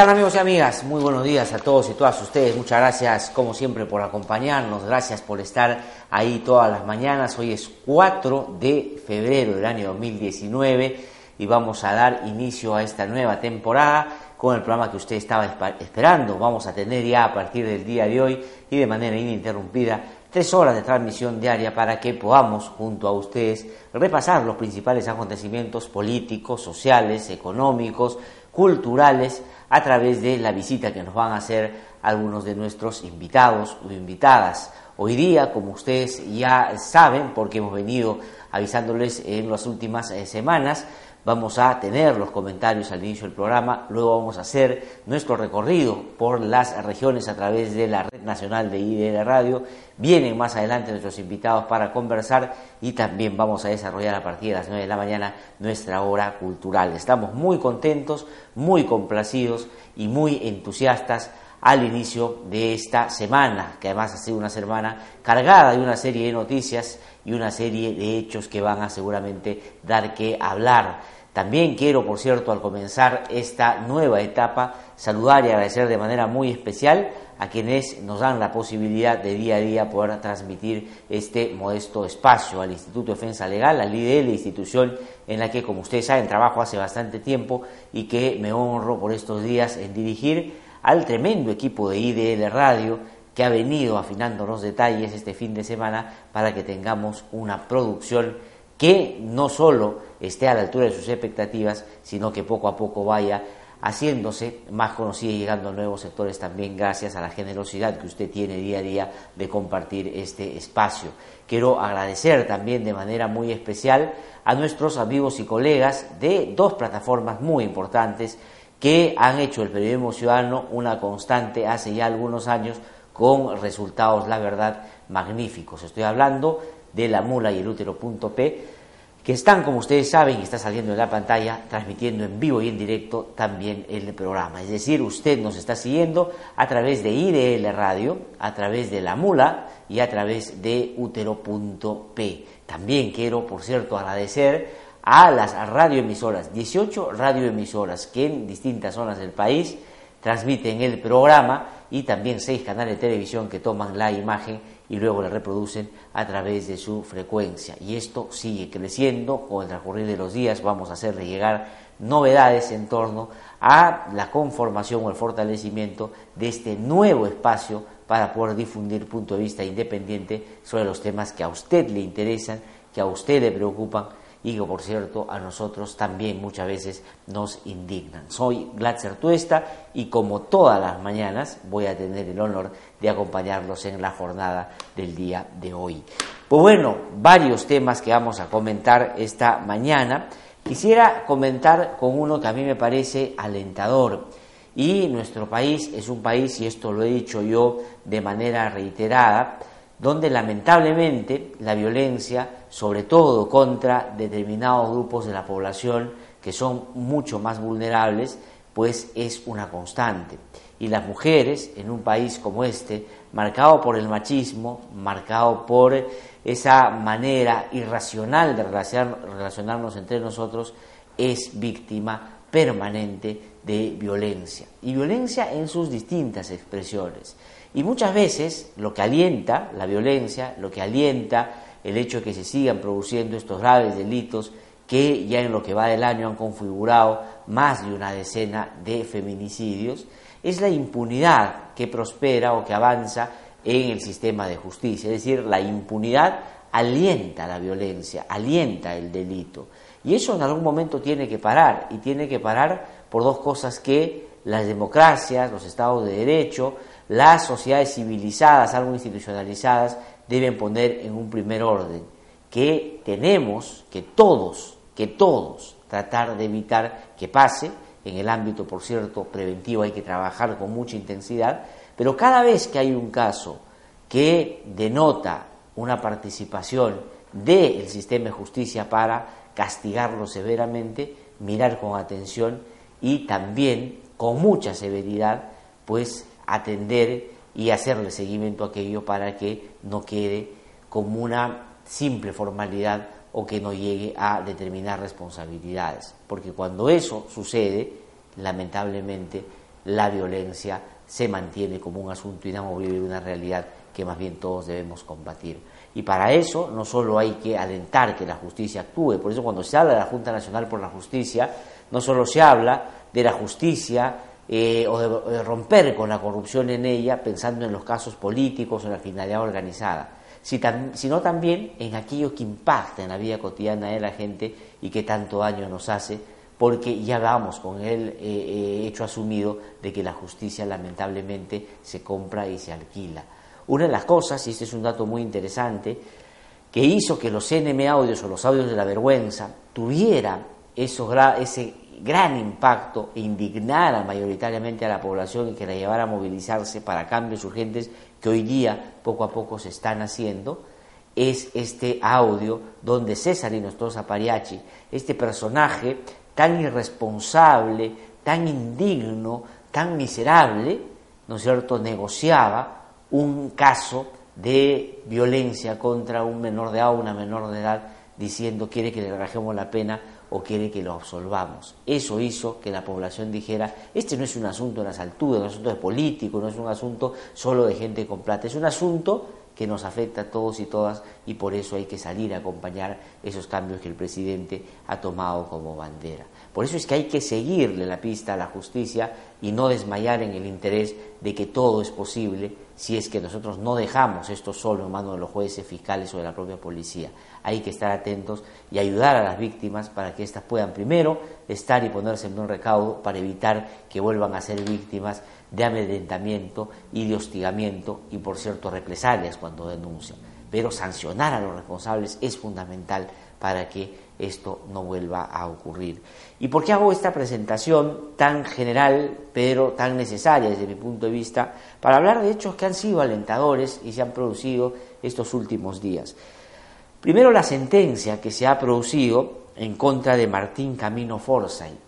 Tal amigos y amigas? Muy buenos días a todos y todas ustedes. Muchas gracias como siempre por acompañarnos. Gracias por estar ahí todas las mañanas. Hoy es 4 de febrero del año 2019 y vamos a dar inicio a esta nueva temporada con el programa que usted estaba esperando. Vamos a tener ya a partir del día de hoy y de manera ininterrumpida tres horas de transmisión diaria para que podamos, junto a ustedes, repasar los principales acontecimientos políticos, sociales, económicos, culturales, a través de la visita que nos van a hacer algunos de nuestros invitados o invitadas. Hoy día, como ustedes ya saben, porque hemos venido avisándoles en las últimas eh, semanas, vamos a tener los comentarios al inicio del programa, luego vamos a hacer nuestro recorrido por las regiones a través de la Red Nacional de IDL Radio. Vienen más adelante nuestros invitados para conversar y también vamos a desarrollar a partir de las 9 de la mañana nuestra hora cultural. Estamos muy contentos, muy complacidos y muy entusiastas al inicio de esta semana, que además ha sido una semana cargada de una serie de noticias y una serie de hechos que van a seguramente dar que hablar. También quiero, por cierto, al comenzar esta nueva etapa, saludar y agradecer de manera muy especial a quienes nos dan la posibilidad de día a día poder transmitir este modesto espacio al Instituto de Defensa Legal, al IDL, institución en la que, como ustedes saben, trabajo hace bastante tiempo y que me honro por estos días en dirigir al tremendo equipo de IDL Radio que ha venido afinando los detalles este fin de semana para que tengamos una producción que no solo esté a la altura de sus expectativas, sino que poco a poco vaya haciéndose más conocida y llegando a nuevos sectores también gracias a la generosidad que usted tiene día a día de compartir este espacio. Quiero agradecer también de manera muy especial a nuestros amigos y colegas de dos plataformas muy importantes que han hecho el periodismo ciudadano una constante hace ya algunos años con resultados, la verdad, magníficos. Estoy hablando de la mula y el útero.p, que están, como ustedes saben, y está saliendo en la pantalla, transmitiendo en vivo y en directo también el programa. Es decir, usted nos está siguiendo a través de IDL Radio, a través de la mula y a través de útero.p. También quiero, por cierto, agradecer a las radioemisoras, 18 radioemisoras que en distintas zonas del país transmiten el programa y también seis canales de televisión que toman la imagen y luego la reproducen a través de su frecuencia. Y esto sigue creciendo con el transcurrir de los días. Vamos a hacerle llegar novedades en torno a la conformación o el fortalecimiento de este nuevo espacio para poder difundir punto de vista independiente sobre los temas que a usted le interesan, que a usted le preocupan y que por cierto a nosotros también muchas veces nos indignan. Soy Glatzer Tuesta y como todas las mañanas voy a tener el honor de acompañarlos en la jornada del día de hoy. Pues bueno, varios temas que vamos a comentar esta mañana. Quisiera comentar con uno que a mí me parece alentador. Y nuestro país es un país, y esto lo he dicho yo de manera reiterada, donde lamentablemente la violencia, sobre todo contra determinados grupos de la población que son mucho más vulnerables, pues es una constante. Y las mujeres en un país como este, marcado por el machismo, marcado por esa manera irracional de relacionarnos entre nosotros, es víctima permanente de violencia. Y violencia en sus distintas expresiones. Y muchas veces lo que alienta la violencia, lo que alienta el hecho de que se sigan produciendo estos graves delitos que ya en lo que va del año han configurado más de una decena de feminicidios, es la impunidad que prospera o que avanza en el sistema de justicia. Es decir, la impunidad alienta la violencia, alienta el delito. Y eso en algún momento tiene que parar, y tiene que parar por dos cosas que las democracias, los estados de derecho, las sociedades civilizadas, algo institucionalizadas, deben poner en un primer orden, que tenemos, que todos, que todos, tratar de evitar que pase, en el ámbito, por cierto, preventivo hay que trabajar con mucha intensidad, pero cada vez que hay un caso que denota una participación del sistema de justicia para castigarlo severamente, mirar con atención y también con mucha severidad, pues atender y hacerle seguimiento a aquello para que no quede como una simple formalidad o que no llegue a determinar responsabilidades. Porque cuando eso sucede, lamentablemente la violencia se mantiene como un asunto inamovible una realidad que más bien todos debemos combatir. Y para eso no solo hay que alentar que la justicia actúe, por eso cuando se habla de la Junta Nacional por la Justicia, no solo se habla de la justicia eh, o de, romper con la corrupción en ella, pensando en los casos políticos o en la finalidad organizada, sino también en aquello que impacta en la vida cotidiana de la gente y que tanto daño nos hace, porque ya vamos con el eh, eh, hecho asumido de que la justicia lamentablemente se compra y se alquila. Una de las cosas, y este es un dato muy interesante, que hizo que los NM audios o los audios de la vergüenza tuvieran ese gran impacto e indignara mayoritariamente a la población y que la llevara a movilizarse para cambios urgentes que hoy día poco a poco se están haciendo, es este audio donde César Nostroza Pariachi, este personaje tan irresponsable, tan indigno, tan miserable, ¿no es cierto?, negociaba un caso de violencia contra un menor de edad una menor de edad diciendo quiere que le rajemos la pena o quiere que lo absolvamos. Eso hizo que la población dijera, este no es un asunto de las alturas, no es un asunto de político, no es un asunto solo de gente con plata, es un asunto que nos afecta a todos y todas y por eso hay que salir a acompañar esos cambios que el presidente ha tomado como bandera. Por eso es que hay que seguirle la pista a la justicia y no desmayar en el interés de que todo es posible si es que nosotros no dejamos esto solo en manos de los jueces, fiscales o de la propia policía. Hay que estar atentos y ayudar a las víctimas para que éstas puedan primero estar y ponerse en un recaudo para evitar que vuelvan a ser víctimas de amedrentamiento y de hostigamiento y, por cierto, represalias cuando denuncian. Pero sancionar a los responsables es fundamental para que esto no vuelva a ocurrir. ¿Y por qué hago esta presentación tan general, pero tan necesaria desde mi punto de vista, para hablar de hechos que han sido alentadores y se han producido estos últimos días? Primero, la sentencia que se ha producido en contra de Martín Camino Forsyth.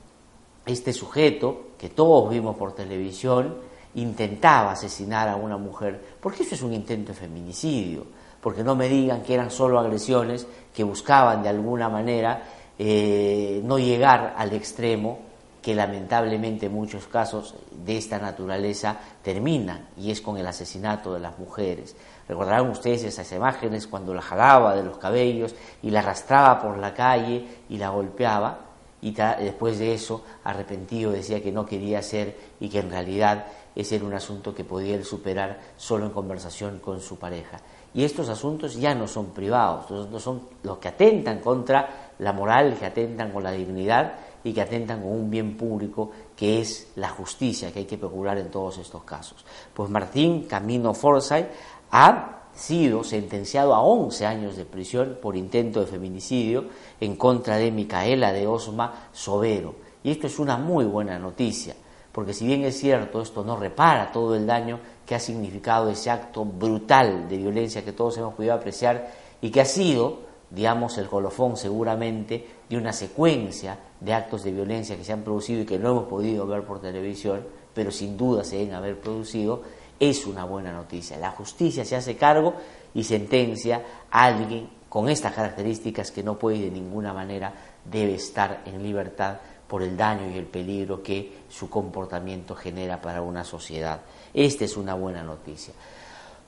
Este sujeto, que todos vimos por televisión, intentaba asesinar a una mujer, porque eso es un intento de feminicidio porque no me digan que eran solo agresiones que buscaban de alguna manera eh, no llegar al extremo que lamentablemente en muchos casos de esta naturaleza terminan, y es con el asesinato de las mujeres. Recordarán ustedes esas imágenes cuando la jalaba de los cabellos y la arrastraba por la calle y la golpeaba, y después de eso, arrepentido, decía que no quería hacer y que en realidad ese era un asunto que podía él superar solo en conversación con su pareja. Y estos asuntos ya no son privados, estos son los que atentan contra la moral, que atentan con la dignidad y que atentan con un bien público que es la justicia que hay que procurar en todos estos casos. Pues Martín Camino Forsyth ha sido sentenciado a 11 años de prisión por intento de feminicidio en contra de Micaela de Osma Sobero. Y esto es una muy buena noticia, porque si bien es cierto, esto no repara todo el daño que ha significado ese acto brutal de violencia que todos hemos podido apreciar y que ha sido, digamos, el colofón seguramente de una secuencia de actos de violencia que se han producido y que no hemos podido ver por televisión, pero sin duda se deben haber producido, es una buena noticia. La justicia se hace cargo y sentencia a alguien con estas características que no puede de ninguna manera debe estar en libertad por el daño y el peligro que su comportamiento genera para una sociedad. Esta es una buena noticia.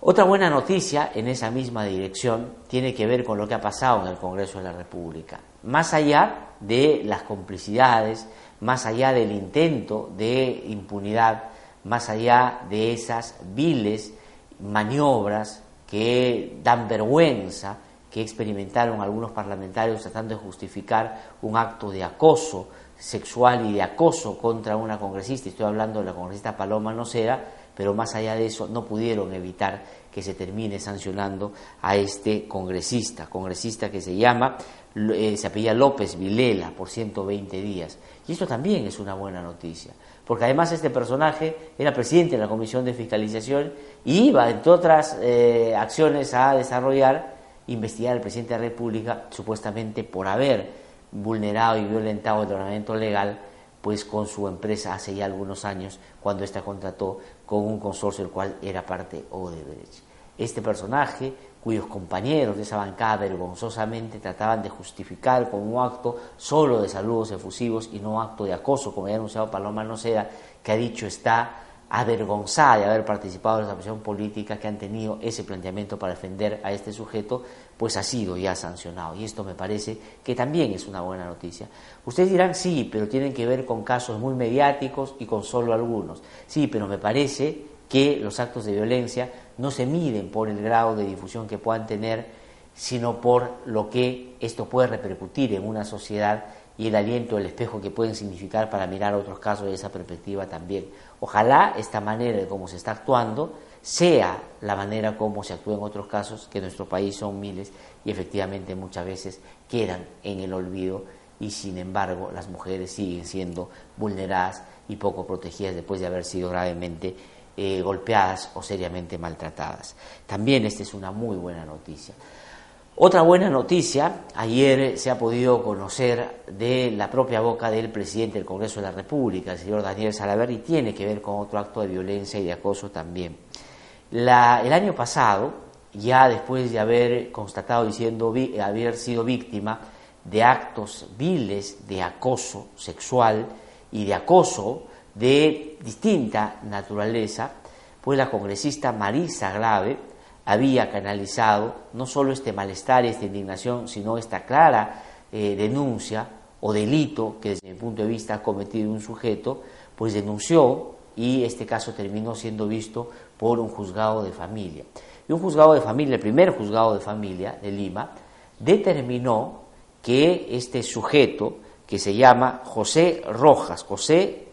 Otra buena noticia en esa misma dirección tiene que ver con lo que ha pasado en el Congreso de la República. Más allá de las complicidades, más allá del intento de impunidad, más allá de esas viles maniobras que dan vergüenza que experimentaron algunos parlamentarios tratando de justificar un acto de acoso sexual y de acoso contra una congresista, estoy hablando de la congresista Paloma Nocera, pero más allá de eso no pudieron evitar que se termine sancionando a este congresista, congresista que se llama, eh, se apellida López Vilela por 120 días. Y esto también es una buena noticia, porque además este personaje era presidente de la Comisión de Fiscalización y iba, entre otras eh, acciones a desarrollar, investigar al presidente de la República supuestamente por haber vulnerado y violentado el ordenamiento legal pues con su empresa hace ya algunos años cuando ésta contrató con un consorcio del cual era parte Odebrecht. Este personaje, cuyos compañeros de esa bancada vergonzosamente trataban de justificar con un acto solo de saludos efusivos y no acto de acoso, como había anunciado Paloma Noceda, que ha dicho está avergonzada de haber participado en esa presión política que han tenido ese planteamiento para defender a este sujeto, pues ha sido ya sancionado. Y esto me parece que también es una buena noticia. Ustedes dirán, sí, pero tienen que ver con casos muy mediáticos y con solo algunos. Sí, pero me parece que los actos de violencia no se miden por el grado de difusión que puedan tener, sino por lo que esto puede repercutir en una sociedad y el aliento, el espejo que pueden significar para mirar otros casos de esa perspectiva también. Ojalá esta manera de cómo se está actuando sea la manera como se actúa en otros casos, que en nuestro país son miles y efectivamente muchas veces quedan en el olvido y sin embargo las mujeres siguen siendo vulneradas y poco protegidas después de haber sido gravemente eh, golpeadas o seriamente maltratadas. También esta es una muy buena noticia. Otra buena noticia, ayer se ha podido conocer de la propia boca del presidente del Congreso de la República, el señor Daniel Salaver, y tiene que ver con otro acto de violencia y de acoso también. el año pasado, ya después de haber constatado diciendo haber sido víctima de actos viles de acoso sexual y de acoso de distinta naturaleza, pues la congresista Marisa Grave había canalizado no solo este malestar y esta indignación, sino esta clara eh, denuncia o delito que desde mi punto de vista ha cometido un sujeto, pues denunció y este caso terminó siendo visto por un juzgado de familia. Y un juzgado de familia, el primer juzgado de familia de Lima, determinó que este sujeto, que se llama José Rojas, José,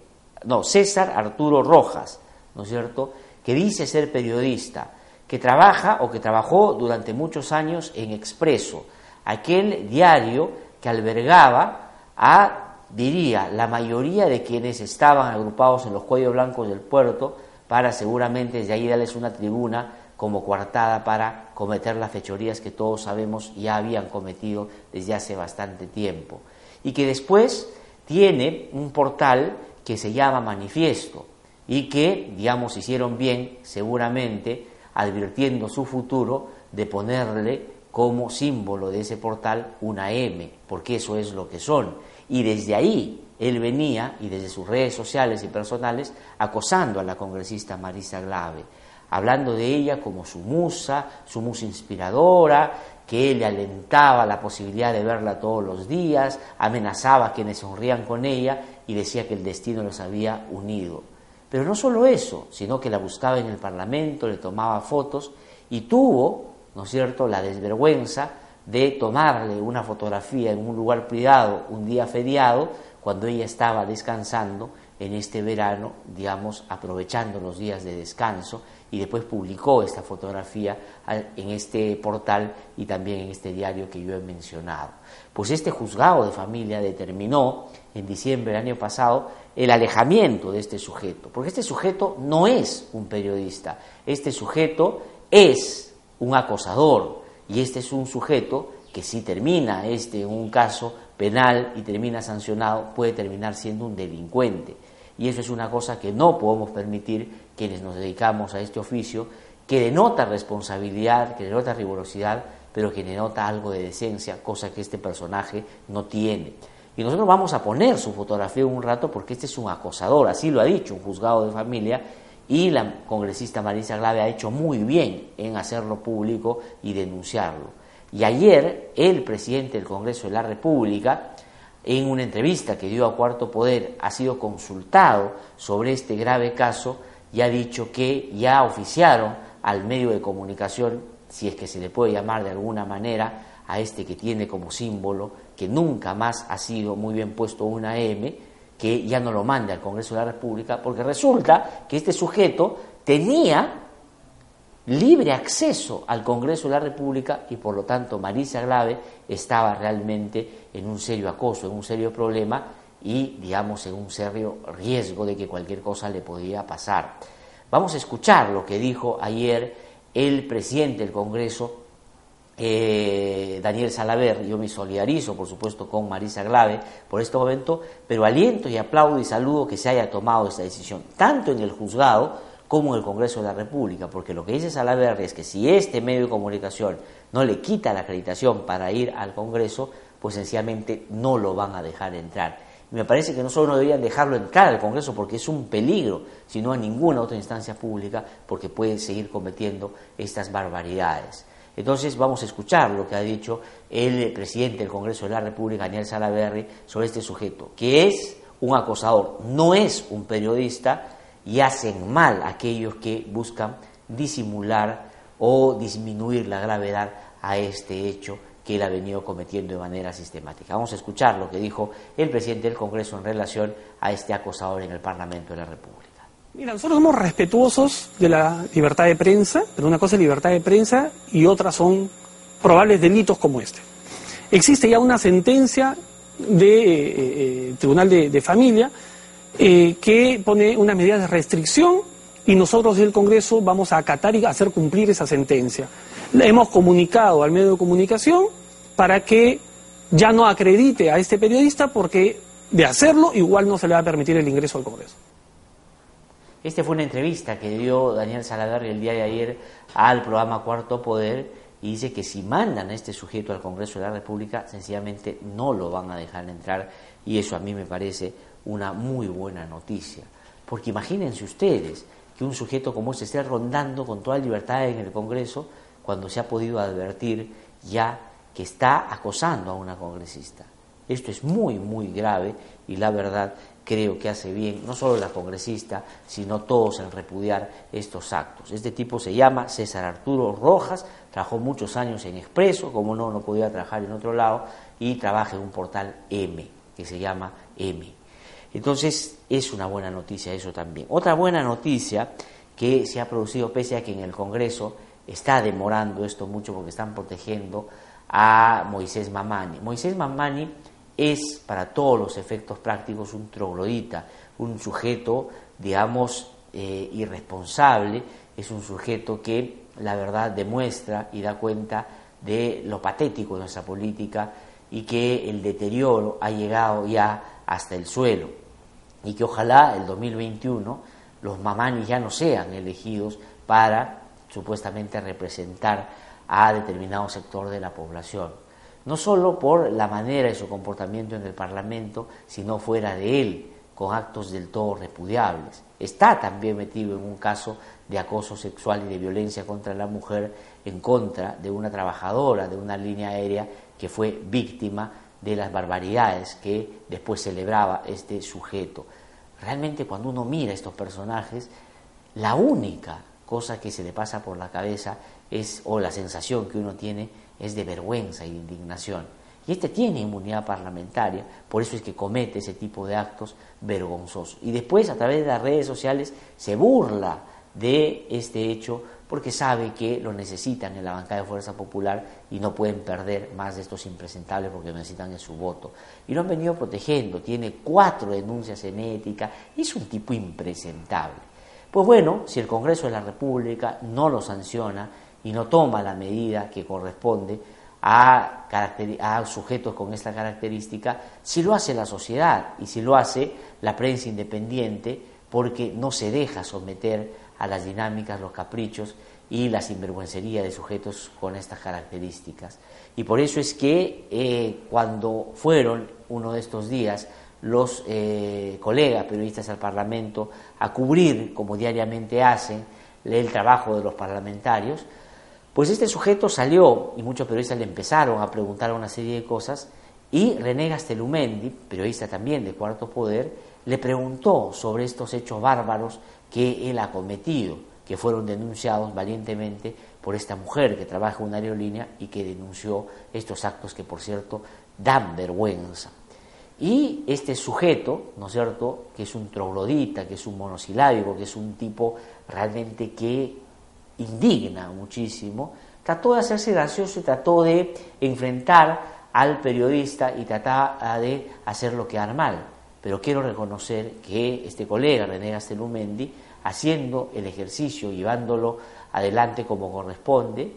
no, César Arturo Rojas, ¿no es cierto?, que dice ser periodista, que trabaja o que trabajó durante muchos años en Expreso, aquel diario que albergaba a, diría, la mayoría de quienes estaban agrupados en los cuellos blancos del puerto para seguramente desde ahí darles una tribuna como coartada para cometer las fechorías que todos sabemos ya habían cometido desde hace bastante tiempo. Y que después tiene un portal que se llama Manifiesto y que, digamos, hicieron bien seguramente advirtiendo su futuro de ponerle como símbolo de ese portal una M, porque eso es lo que son. Y desde ahí él venía, y desde sus redes sociales y personales, acosando a la congresista Marisa Glave, hablando de ella como su musa, su musa inspiradora, que él le alentaba la posibilidad de verla todos los días, amenazaba a quienes sonrían con ella y decía que el destino los había unido. Pero no solo eso, sino que la buscaba en el Parlamento, le tomaba fotos y tuvo, ¿no es cierto?, la desvergüenza de tomarle una fotografía en un lugar privado un día feriado cuando ella estaba descansando en este verano, digamos, aprovechando los días de descanso y después publicó esta fotografía en este portal y también en este diario que yo he mencionado. Pues este juzgado de familia determinó en diciembre del año pasado el alejamiento de este sujeto, porque este sujeto no es un periodista, este sujeto es un acosador y este es un sujeto que si termina este en un caso penal y termina sancionado puede terminar siendo un delincuente. Y eso es una cosa que no podemos permitir quienes nos dedicamos a este oficio, que denota responsabilidad, que denota rigurosidad, pero que denota algo de decencia, cosa que este personaje no tiene. Y nosotros vamos a poner su fotografía un rato porque este es un acosador, así lo ha dicho un juzgado de familia y la congresista Marisa Glave ha hecho muy bien en hacerlo público y denunciarlo. Y ayer el presidente del Congreso de la República, en una entrevista que dio a Cuarto Poder, ha sido consultado sobre este grave caso y ha dicho que ya oficiaron al medio de comunicación, si es que se le puede llamar de alguna manera, a este que tiene como símbolo, que nunca más ha sido muy bien puesto una M, que ya no lo mande al Congreso de la República, porque resulta que este sujeto tenía libre acceso al Congreso de la República y por lo tanto Marisa Glave estaba realmente en un serio acoso, en un serio problema y digamos en un serio riesgo de que cualquier cosa le podía pasar. Vamos a escuchar lo que dijo ayer el presidente del Congreso, eh, Daniel Salaver, yo me solidarizo por supuesto con Marisa Glave por este momento, pero aliento y aplaudo y saludo que se haya tomado esta decisión, tanto en el juzgado como en el Congreso de la República, porque lo que dice Salaverri es que si este medio de comunicación no le quita la acreditación para ir al Congreso, pues sencillamente no lo van a dejar entrar. Me parece que no solo no deberían dejarlo entrar al Congreso porque es un peligro, sino a ninguna otra instancia pública porque puede seguir cometiendo estas barbaridades. Entonces vamos a escuchar lo que ha dicho el presidente del Congreso de la República, Daniel Salaverri, sobre este sujeto, que es un acosador, no es un periodista, y hacen mal aquellos que buscan disimular o disminuir la gravedad a este hecho que él ha venido cometiendo de manera sistemática. Vamos a escuchar lo que dijo el presidente del Congreso en relación a este acosador en el Parlamento de la República. Mira, nosotros somos respetuosos de la libertad de prensa, pero una cosa es libertad de prensa y otra son probables delitos como este. Existe ya una sentencia de, eh, eh, Tribunal de Familia eh, que pone una medida de restricción y nosotros del Congreso vamos a acatar y hacer cumplir esa sentencia. Le hemos comunicado al medio de comunicación para que ya no acredite a este periodista porque de hacerlo igual no se le va a permitir el ingreso al Congreso. Esta fue una entrevista que dio Daniel Salazar el día de ayer al programa Cuarto Poder y dice que si mandan a este sujeto al Congreso de la República, sencillamente no lo van a dejar entrar y eso a mí me parece una muy buena noticia. Porque imagínense ustedes que un sujeto como ese esté rondando con toda libertad en el Congreso cuando se ha podido advertir ya que está acosando a una congresista. Esto es muy, muy grave y la verdad creo que hace bien no solo la congresista, sino todos en repudiar estos actos. Este tipo se llama César Arturo Rojas, trabajó muchos años en Expreso, como no, no podía trabajar en otro lado, y trabaja en un portal M, que se llama M. Entonces es una buena noticia eso también. Otra buena noticia que se ha producido pese a que en el Congreso está demorando esto mucho porque están protegiendo a Moisés Mamani. Moisés Mamani es para todos los efectos prácticos un troglodita, un sujeto, digamos, eh, irresponsable, es un sujeto que la verdad demuestra y da cuenta de lo patético de nuestra política y que el deterioro ha llegado ya hasta el suelo y que ojalá el 2021 los mamanis ya no sean elegidos para supuestamente representar a determinado sector de la población, no solo por la manera de su comportamiento en el Parlamento, sino fuera de él, con actos del todo repudiables. Está también metido en un caso de acoso sexual y de violencia contra la mujer en contra de una trabajadora de una línea aérea que fue víctima de las barbaridades que después celebraba este sujeto. Realmente cuando uno mira estos personajes, la única cosa que se le pasa por la cabeza es, o la sensación que uno tiene, es de vergüenza y de indignación. Y este tiene inmunidad parlamentaria, por eso es que comete ese tipo de actos vergonzosos. Y después, a través de las redes sociales, se burla de este hecho porque sabe que lo necesitan en la bancada de Fuerza Popular y no pueden perder más de estos impresentables porque necesitan su voto. Y lo han venido protegiendo, tiene cuatro denuncias en ética, es un tipo impresentable. Pues bueno, si el Congreso de la República no lo sanciona y no toma la medida que corresponde a, a sujetos con esta característica, si lo hace la sociedad y si lo hace la prensa independiente, porque no se deja someter a las dinámicas, los caprichos y la sinvergüencería de sujetos con estas características. Y por eso es que eh, cuando fueron uno de estos días los eh, colegas periodistas al Parlamento a cubrir, como diariamente hacen, el trabajo de los parlamentarios, pues este sujeto salió y muchos periodistas le empezaron a preguntar una serie de cosas y René Gastelumendi, periodista también de Cuarto Poder, le preguntó sobre estos hechos bárbaros que él ha cometido, que fueron denunciados valientemente por esta mujer que trabaja en una aerolínea y que denunció estos actos que, por cierto, dan vergüenza. Y este sujeto, ¿no es cierto?, que es un troglodita, que es un monosilábico, que es un tipo realmente que indigna muchísimo, trató de hacerse gracioso y trató de enfrentar al periodista y trataba de hacerlo quedar mal. Pero quiero reconocer que este colega, René Gastelumendi, haciendo el ejercicio, llevándolo adelante como corresponde,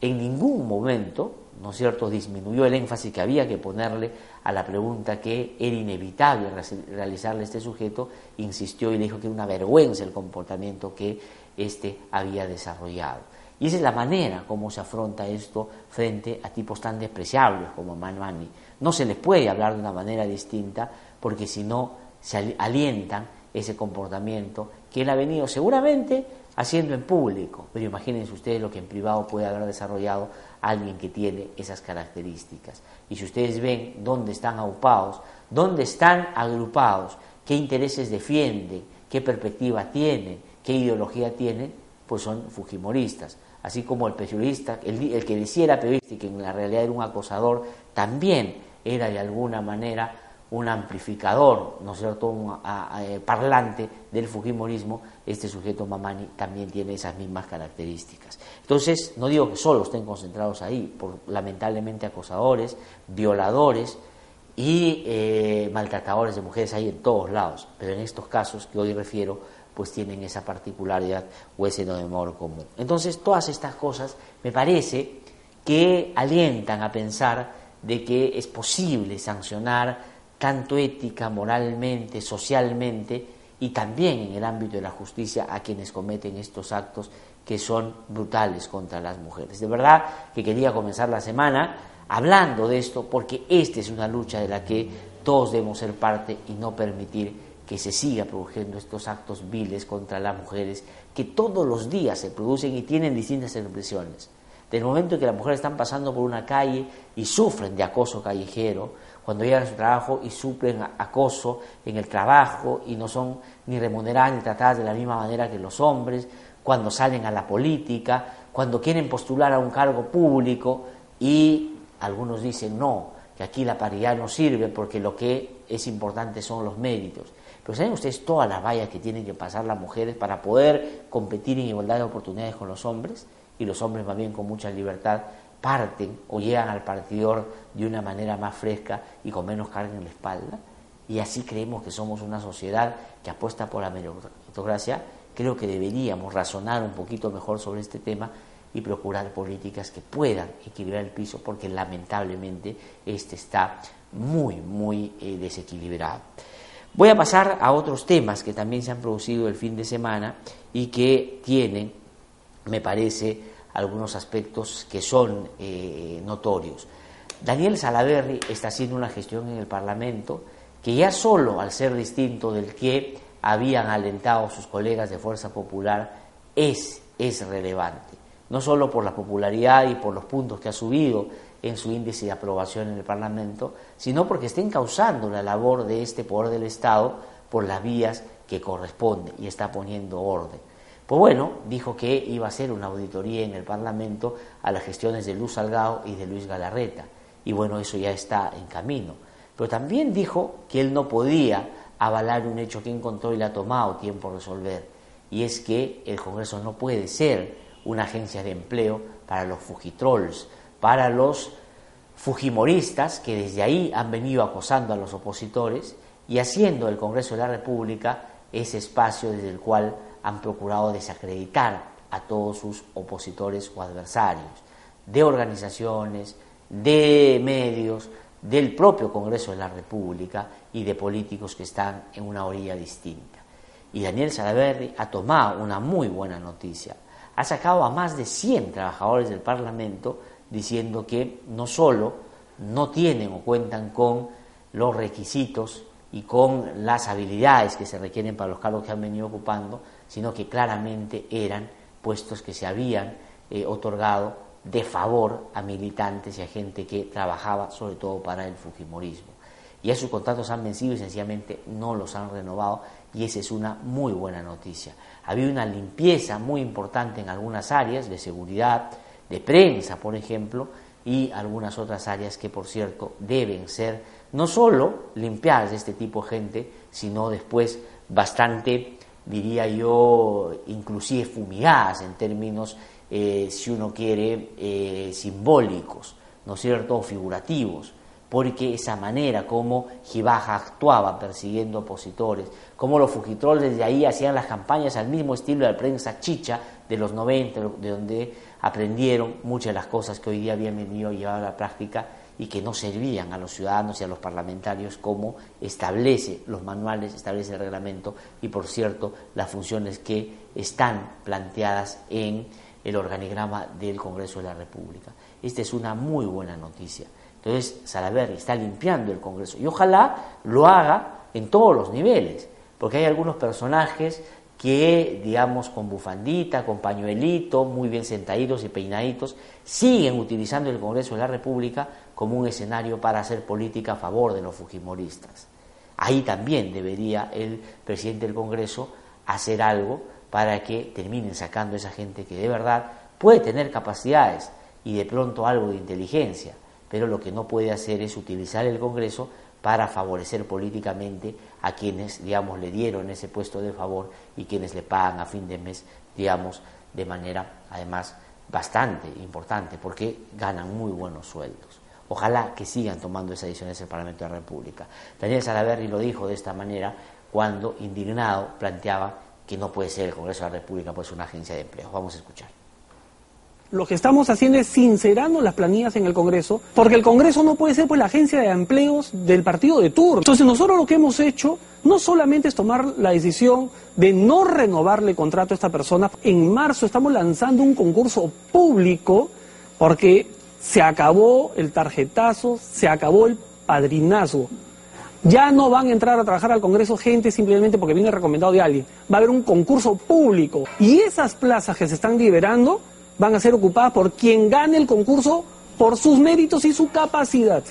en ningún momento, ¿no es cierto?, disminuyó el énfasis que había que ponerle a la pregunta que era inevitable realizarle a este sujeto, insistió y le dijo que era una vergüenza el comportamiento que éste había desarrollado. Y esa es la manera como se afronta esto frente a tipos tan despreciables como Manmani. No se les puede hablar de una manera distinta porque si no se alientan ese comportamiento que él ha venido seguramente haciendo en público. Pero imagínense ustedes lo que en privado puede haber desarrollado alguien que tiene esas características. Y si ustedes ven dónde están aupados, dónde están agrupados, qué intereses defienden, qué perspectiva tienen, qué ideología tienen, pues son fujimoristas así como el periodista, el, que decía era periodista y que en la realidad era un acosador, también era de alguna manera un amplificador, ¿no es cierto?, un eh, parlante del Fujimorismo, este sujeto Mamani también tiene esas mismas características. Entonces, no digo que solo estén concentrados ahí, por lamentablemente acosadores, violadores y eh, maltratadores de mujeres hay en todos lados, pero en estos casos que hoy refiero, pues tienen esa particularidad o ese no de amor común. Entonces, todas estas cosas me parece que alientan a pensar de que es posible sancionar tanto ética, moralmente, socialmente y también en el ámbito de la justicia a quienes cometen estos actos que son brutales contra las mujeres. De verdad que quería comenzar la semana hablando de esto porque esta es una lucha de la que todos debemos ser parte y no permitir que se siga produciendo estos actos viles contra las mujeres que todos los días se producen y tienen distintas expresiones. Del momento en que las mujeres están pasando por una calle y sufren de acoso callejero, cuando llegan a su trabajo y sufren acoso en el trabajo y no son ni remuneradas ni tratadas de la misma manera que los hombres, cuando salen a la política, cuando quieren postular a un cargo público y algunos dicen no, que aquí la paridad no sirve porque lo que es importante son los méritos. Pero ¿saben ustedes todas las vallas que tienen que pasar las mujeres para poder competir en igualdad de oportunidades con los hombres? Y los hombres más bien con mucha libertad parten o llegan al partidor de una manera más fresca y con menos carga en la espalda. Y así creemos que somos una sociedad que apuesta por la meritocracia. Creo que deberíamos razonar un poquito mejor sobre este tema y procurar políticas que puedan equilibrar el piso, porque lamentablemente este está muy, muy eh, desequilibrado. Voy a pasar a otros temas que también se han producido el fin de semana y que tienen, me parece, algunos aspectos que son eh, notorios. Daniel Salaverri está haciendo una gestión en el Parlamento que ya solo al ser distinto del que habían alentado sus colegas de Fuerza Popular es, es relevante. No solo por la popularidad y por los puntos que ha subido en su índice de aprobación en el Parlamento, sino porque estén causando la labor de este poder del Estado por las vías que corresponde y está poniendo orden. Pues bueno, dijo que iba a hacer una auditoría en el Parlamento a las gestiones de Luz Salgado y de Luis Galarreta. Y bueno, eso ya está en camino. Pero también dijo que él no podía avalar un hecho que encontró y le ha tomado tiempo resolver. Y es que el Congreso no puede ser una agencia de empleo para los fugitrolls, para los fujimoristas que desde ahí han venido acosando a los opositores y haciendo el Congreso de la República ese espacio desde el cual han procurado desacreditar a todos sus opositores o adversarios, de organizaciones, de medios, del propio Congreso de la República y de políticos que están en una orilla distinta. Y Daniel Salaverri ha tomado una muy buena noticia. Ha sacado a más de 100 trabajadores del Parlamento diciendo que no solo no tienen o cuentan con los requisitos y con las habilidades que se requieren para los cargos que han venido ocupando, sino que claramente eran puestos que se habían eh, otorgado de favor a militantes y a gente que trabajaba sobre todo para el Fujimorismo. Y a sus contratos han vencido y sencillamente no los han renovado, y esa es una muy buena noticia. Había una limpieza muy importante en algunas áreas de seguridad, de prensa, por ejemplo, y algunas otras áreas que, por cierto, deben ser no solo limpiadas de este tipo de gente, sino después bastante, diría yo, inclusive fumigadas en términos, eh, si uno quiere, eh, simbólicos, ¿no es cierto?, o figurativos porque esa manera como Gibaja actuaba persiguiendo opositores, como los fugitroles de ahí hacían las campañas al mismo estilo de la prensa chicha de los 90, de donde aprendieron muchas de las cosas que hoy día habían venido a a la práctica y que no servían a los ciudadanos y a los parlamentarios como establece los manuales, establece el reglamento y, por cierto, las funciones que están planteadas en el organigrama del Congreso de la República. Esta es una muy buena noticia. Entonces, Salaverry está limpiando el Congreso y ojalá lo haga en todos los niveles, porque hay algunos personajes que, digamos, con bufandita, con pañuelito, muy bien sentaditos y peinaditos, siguen utilizando el Congreso de la República como un escenario para hacer política a favor de los fujimoristas. Ahí también debería el presidente del Congreso hacer algo para que terminen sacando a esa gente que de verdad puede tener capacidades y de pronto algo de inteligencia, pero lo que no puede hacer es utilizar el Congreso para favorecer políticamente a quienes, digamos, le dieron ese puesto de favor y quienes le pagan a fin de mes, digamos, de manera, además, bastante importante, porque ganan muy buenos sueldos. Ojalá que sigan tomando esa decisión en el Parlamento de la República. Daniel Salaverri lo dijo de esta manera cuando, indignado, planteaba que no puede ser el Congreso de la República, pues una agencia de empleo. Vamos a escuchar lo que estamos haciendo es sincerando las planillas en el Congreso, porque el Congreso no puede ser pues la agencia de empleos del partido de turno. Entonces nosotros lo que hemos hecho no solamente es tomar la decisión de no renovarle contrato a esta persona, en marzo estamos lanzando un concurso público porque se acabó el tarjetazo, se acabó el padrinazo. Ya no van a entrar a trabajar al Congreso gente simplemente porque viene recomendado de alguien. Va a haber un concurso público. Y esas plazas que se están liberando van a ser ocupadas por quien gane el concurso por sus méritos y su capacidad.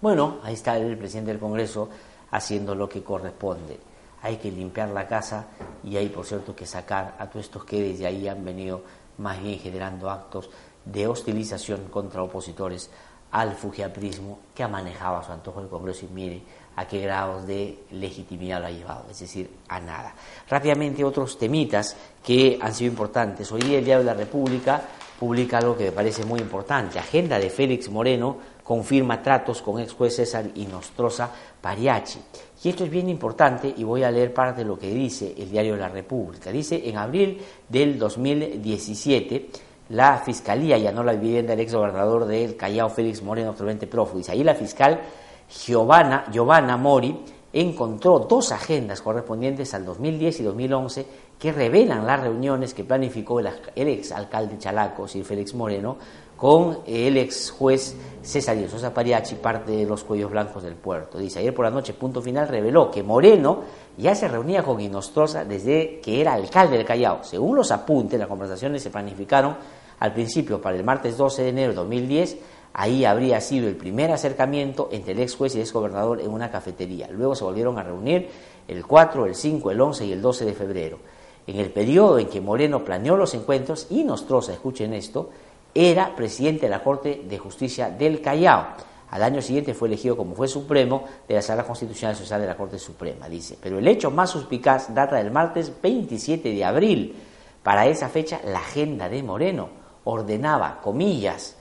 Bueno, ahí está el presidente del Congreso haciendo lo que corresponde. Hay que limpiar la casa y hay, por cierto, que sacar a todos estos que desde ahí han venido más bien generando actos de hostilización contra opositores al fujiaprismo que ha manejado a su antojo el Congreso y mire a qué grados de legitimidad lo ha llevado, es decir, a nada. Rápidamente otros temitas que han sido importantes. Hoy día el Diario de la República publica algo que me parece muy importante. Agenda de Félix Moreno confirma tratos con ex juez César y Nostroza Pariachi. Y esto es bien importante y voy a leer parte de lo que dice el Diario de la República. Dice, en abril del 2017, la Fiscalía allanó la vivienda del ex gobernador del Callao, Félix Moreno, actualmente prófugo. Ahí la fiscal Giovanna, Giovanna Mori encontró dos agendas correspondientes al 2010 y 2011 que revelan las reuniones que planificó el, ex alcalde Chalaco, Sir Félix Moreno, con el ex juez César Sosa Pariachi, parte de los cuellos blancos del puerto. Dice, ayer por la noche, punto final, reveló que Moreno ya se reunía con Inostroza desde que era alcalde del Callao. Según los apuntes, las conversaciones se planificaron al principio para el martes 12 de enero de 2010 Ahí habría sido el primer acercamiento entre el ex juez y el ex gobernador en una cafetería. Luego se volvieron a reunir el 4, el 5, el 11 y el 12 de febrero. En el periodo en que Moreno planeó los encuentros, y Nostroza, escuchen esto, era presidente de la Corte de Justicia del Callao. Al año siguiente fue elegido como juez supremo de la Sala Constitucional Social de la Corte Suprema, dice. Pero el hecho más suspicaz data del martes 27 de abril. Para esa fecha, la agenda de Moreno ordenaba, comillas,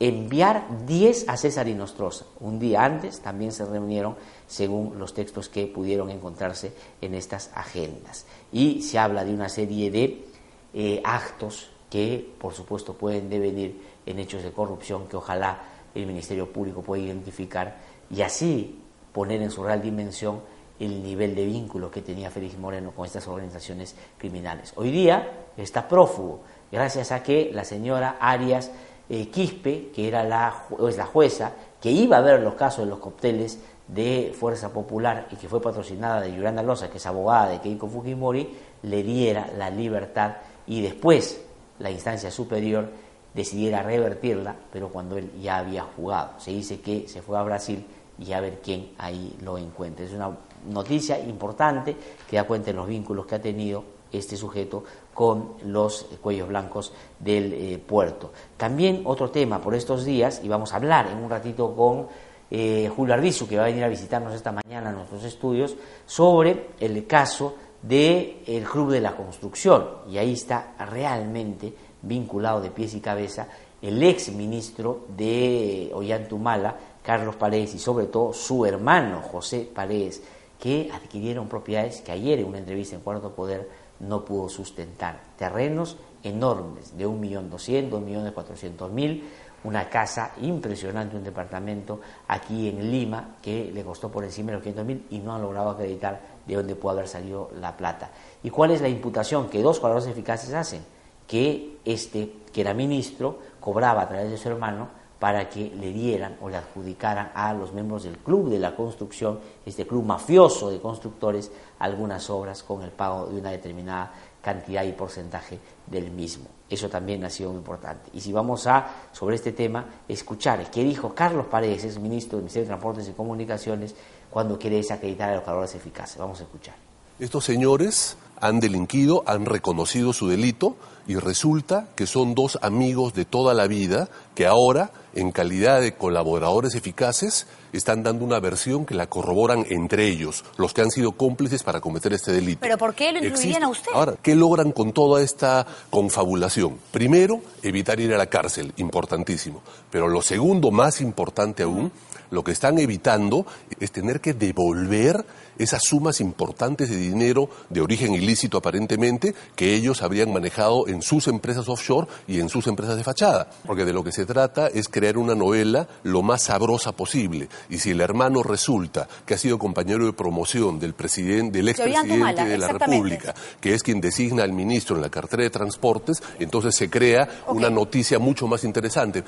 enviar 10 a César y Nostroza. Un día antes también se reunieron según los textos que pudieron encontrarse en estas agendas. Y se habla de una serie de eh, actos que, por supuesto, pueden devenir en hechos de corrupción que ojalá el Ministerio Público pueda identificar y así poner en su real dimensión el nivel de vínculo que tenía Félix Moreno con estas organizaciones criminales. Hoy día está prófugo, gracias a que la señora Arias eh, Quispe, que era la, es la jueza, que iba a ver los casos de los cócteles de Fuerza Popular y que fue patrocinada de Yolanda Loza, que es abogada de Keiko Fujimori, le diera la libertad y después la instancia superior decidiera revertirla, pero cuando él ya había jugado. Se dice que se fue a Brasil y a ver quién ahí lo encuentra. Es una noticia importante que da cuenta de los vínculos que ha tenido este sujeto con los cuellos blancos del eh, puerto. También otro tema por estos días, y vamos a hablar en un ratito con eh, Julio Ardizu, que va a venir a visitarnos esta mañana en nuestros estudios, sobre el caso del el Club de la Construcción. Y ahí está realmente vinculado de pies y cabeza el ex ministro de Ollantumala, Carlos Paredes, y sobre todo su hermano José Paredes, que adquirieron propiedades que ayer en una entrevista en Cuarto Poder no pudo sustentar. Terrenos enormes, de 1.200.000, 2.400.000, una casa impresionante, un departamento aquí en Lima que le costó por encima de los 500.000 y no han logrado acreditar de dónde pudo haber salido la plata. ¿Y cuál es la imputación que dos colaboradores eficaces hacen? Que este, que era ministro, cobraba a través de su hermano para que le dieran o le adjudicaran a los miembros del club de la construcción, este club mafioso de constructores, algunas obras con el pago de una determinada cantidad y porcentaje del mismo. Eso también ha sido muy importante. Y si vamos a, sobre este tema, escuchar qué dijo Carlos Paredes, ministro del Ministerio de Transportes y Comunicaciones, cuando quiere desacreditar a los cargadores eficaces. Vamos a escuchar. Estos señores han delinquido, han reconocido su delito y resulta que son dos amigos de toda la vida que ahora, en calidad de colaboradores eficaces, están dando una versión que la corroboran entre ellos, los que han sido cómplices para cometer este delito. ¿Pero por qué lo incluirían a usted? Ahora, ¿qué logran con toda esta confabulación? Primero, evitar ir a la cárcel, importantísimo. Pero lo segundo, más importante aún, lo que están evitando es tener que devolver esas sumas importantes de dinero de origen ilícito aparentemente que ellos habrían manejado en sus empresas offshore y en sus empresas de fachada. Porque de lo que se trata es crear una novela lo más sabrosa posible. Y si el hermano resulta que ha sido compañero de promoción del presidente, del expresidente de la República, que es quien designa al ministro en la cartera de transportes, entonces se crea una noticia mucho más interesante.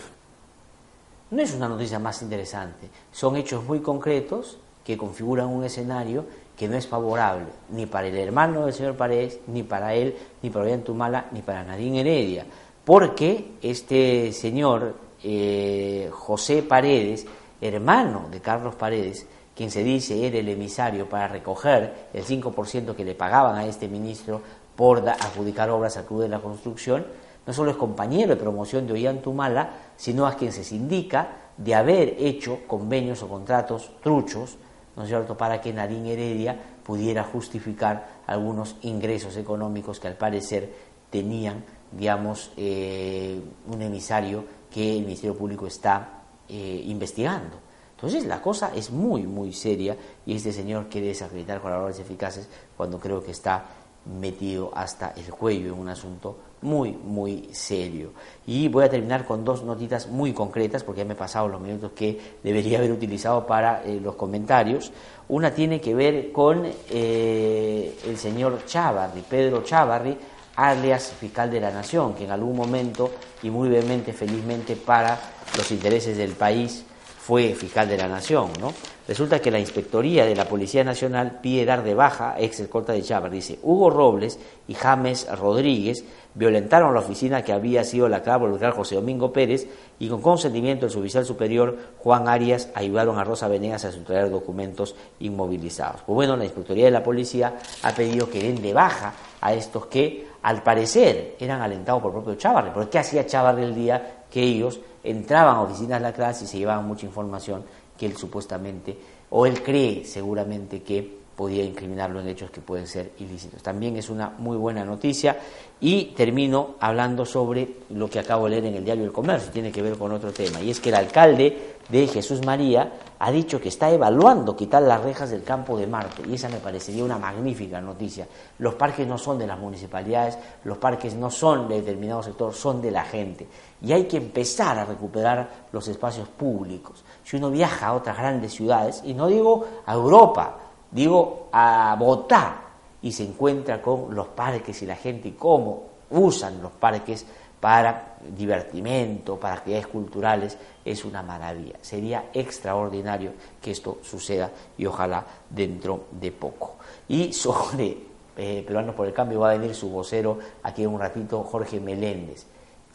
No es una noticia más interesante, son hechos muy concretos que configuran un escenario que no es favorable ni para el hermano del señor Paredes, ni para él, ni para Ollantumala, ni para Nadine Heredia, porque este señor eh, José Paredes, hermano de Carlos Paredes, quien se dice era el emisario para recoger el 5% que le pagaban a este ministro por adjudicar obras al Club de la Construcción, no solo es compañero de promoción de Ollantumala, sino a quien se sindica de haber hecho convenios o contratos truchos ¿no es cierto?, para que Nadine Heredia pudiera justificar algunos ingresos económicos que al parecer tenían, digamos, eh, un emisario que el Ministerio Público está eh, investigando. Entonces la cosa es muy, muy seria y este señor quiere desacreditar colaboradores eficaces cuando creo que está metido hasta el cuello en un asunto muy, muy serio. Y voy a terminar con dos notitas muy concretas, porque ya me he pasado los minutos que debería haber utilizado para eh, los comentarios. Una tiene que ver con eh, el señor Chávarri, Pedro Chávarri, alias fiscal de la Nación, que en algún momento, y muy brevemente, felizmente, para los intereses del país, fue fiscal de la Nación, ¿no? Resulta que la Inspectoría de la Policía Nacional pide dar de baja ex escolta de Chávez. Dice, Hugo Robles y James Rodríguez violentaron la oficina que había sido la clave del José Domingo Pérez y con consentimiento del oficial superior Juan Arias ayudaron a Rosa Venegas a sustraer documentos inmovilizados. Pues bueno, la Inspectoría de la Policía ha pedido que den de baja a estos que al parecer eran alentados por el propio Chávez. Porque ¿qué hacía Chávez el día que ellos entraban a oficinas de la clase y se llevaban mucha información que él supuestamente, o él cree seguramente que podía incriminarlo en hechos que pueden ser ilícitos. También es una muy buena noticia y termino hablando sobre lo que acabo de leer en el diario El Comercio, tiene que ver con otro tema, y es que el alcalde de Jesús María ha dicho que está evaluando quitar las rejas del campo de Marte, y esa me parecería una magnífica noticia. Los parques no son de las municipalidades, los parques no son de determinado sector, son de la gente, y hay que empezar a recuperar los espacios públicos. Si uno viaja a otras grandes ciudades, y no digo a Europa, digo a Bogotá, y se encuentra con los parques y la gente y cómo usan los parques para divertimento, para actividades culturales, es una maravilla. Sería extraordinario que esto suceda y ojalá dentro de poco. Y sobre eh, Peruanos por el Cambio va a venir su vocero aquí en un ratito, Jorge Meléndez.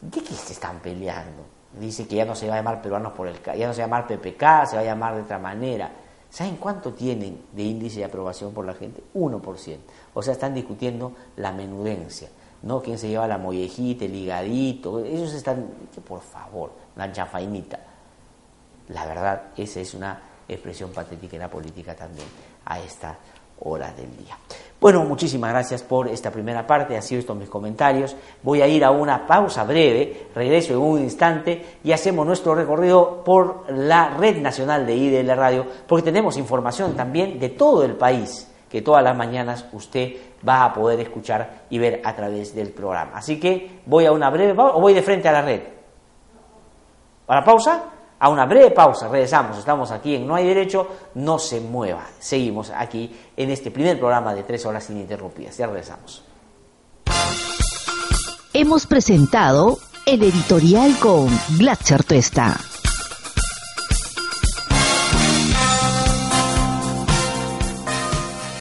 ¿De qué se están peleando? Dice que ya no se va a llamar Peruanos por el ya no se va a llamar PPK, se va a llamar de otra manera. ¿Saben cuánto tienen de índice de aprobación por la gente? 1%. O sea, están discutiendo la menudencia, ¿no? ¿Quién se lleva la mollejita, el higadito? Ellos están, por favor, la chafainita. La verdad, esa es una expresión patética en la política también a esta hora del día. Bueno, muchísimas gracias por esta primera parte, ha sido estos mis comentarios. Voy a ir a una pausa breve, regreso en un instante y hacemos nuestro recorrido por la red nacional de IDL Radio, porque tenemos información también de todo el país que todas las mañanas usted va a poder escuchar y ver a través del programa. Así que voy a una breve pausa o voy de frente a la red. ¿Para pausa? A una breve pausa, regresamos, estamos aquí en No hay derecho, no se mueva. Seguimos aquí en este primer programa de tres horas ininterrumpidas. Ya regresamos. Hemos presentado el editorial con Glatzer Tuesta.